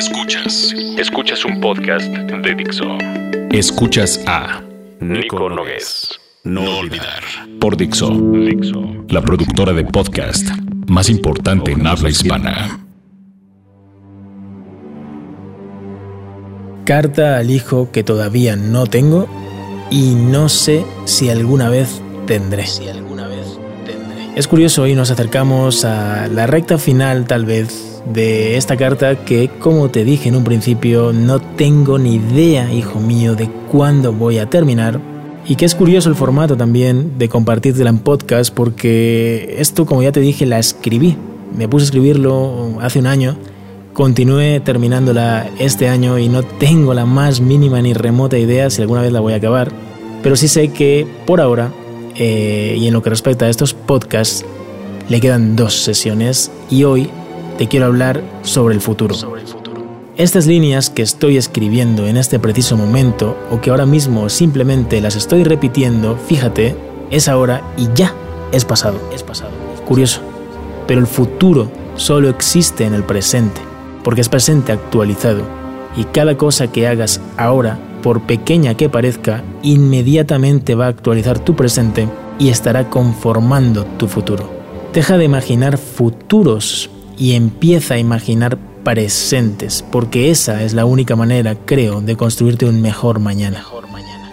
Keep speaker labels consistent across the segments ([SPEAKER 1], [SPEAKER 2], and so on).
[SPEAKER 1] Escuchas. Escuchas un podcast de Dixo. Escuchas a Nico Nogués. No olvidar. Por Dixo. Dixo. La productora de podcast más importante en habla hispana.
[SPEAKER 2] Carta al hijo que todavía no tengo y no sé si alguna vez tendré. Es curioso, hoy nos acercamos a la recta final tal vez de esta carta que, como te dije en un principio, no tengo ni idea, hijo mío, de cuándo voy a terminar. Y que es curioso el formato también de compartirla en podcast porque esto, como ya te dije, la escribí. Me puse a escribirlo hace un año, continué terminándola este año y no tengo la más mínima ni remota idea si alguna vez la voy a acabar. Pero sí sé que por ahora eh, y en lo que respecta a estos podcasts, le quedan dos sesiones y hoy te quiero hablar sobre el futuro. Estas líneas que estoy escribiendo en este preciso momento o que ahora mismo simplemente las estoy repitiendo, fíjate, es ahora y ya es pasado. Es pasado. Curioso. Pero el futuro solo existe en el presente, porque es presente actualizado y cada cosa que hagas ahora por pequeña que parezca, inmediatamente va a actualizar tu presente y estará conformando tu futuro. Deja de imaginar futuros y empieza a imaginar presentes, porque esa es la única manera, creo, de construirte un mejor mañana.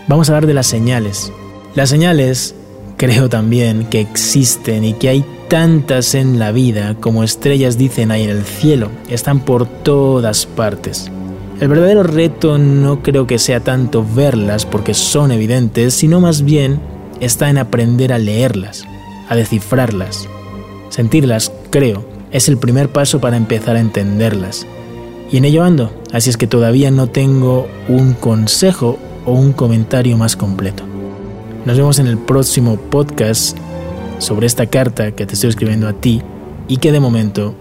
[SPEAKER 2] Vamos a hablar de las señales. Las señales, creo también que existen y que hay tantas en la vida como estrellas dicen ahí en el cielo, están por todas partes. El verdadero reto no creo que sea tanto verlas porque son evidentes, sino más bien está en aprender a leerlas, a descifrarlas. Sentirlas, creo, es el primer paso para empezar a entenderlas. Y en ello ando, así es que todavía no tengo un consejo o un comentario más completo. Nos vemos en el próximo podcast sobre esta carta que te estoy escribiendo a ti y que de momento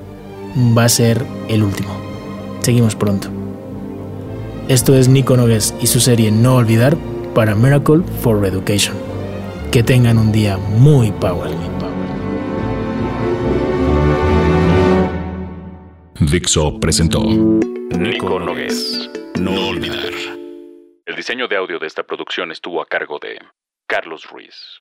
[SPEAKER 2] va a ser el último. Seguimos pronto. Esto es Nico Nogues y su serie No Olvidar para Miracle for Education. Que tengan un día muy power.
[SPEAKER 1] Dixo presentó Nico Nogues. No olvidar. El diseño de audio de esta producción estuvo a cargo de Carlos Ruiz.